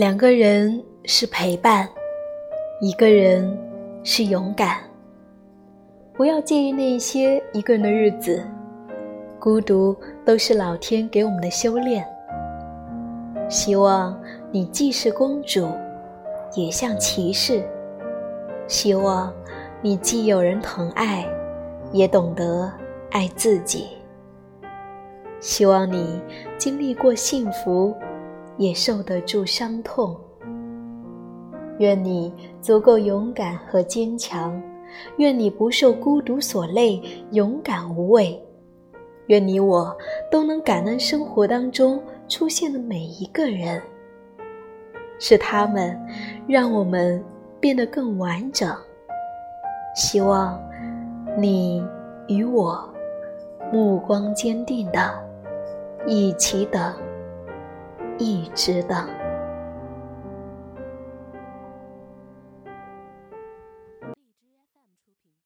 两个人是陪伴，一个人是勇敢。不要介意那些一个人的日子，孤独都是老天给我们的修炼。希望你既是公主，也像骑士；希望你既有人疼爱，也懂得爱自己；希望你经历过幸福。也受得住伤痛。愿你足够勇敢和坚强，愿你不受孤独所累，勇敢无畏。愿你我都能感恩生活当中出现的每一个人，是他们让我们变得更完整。希望你与我目光坚定的一起等。一直等。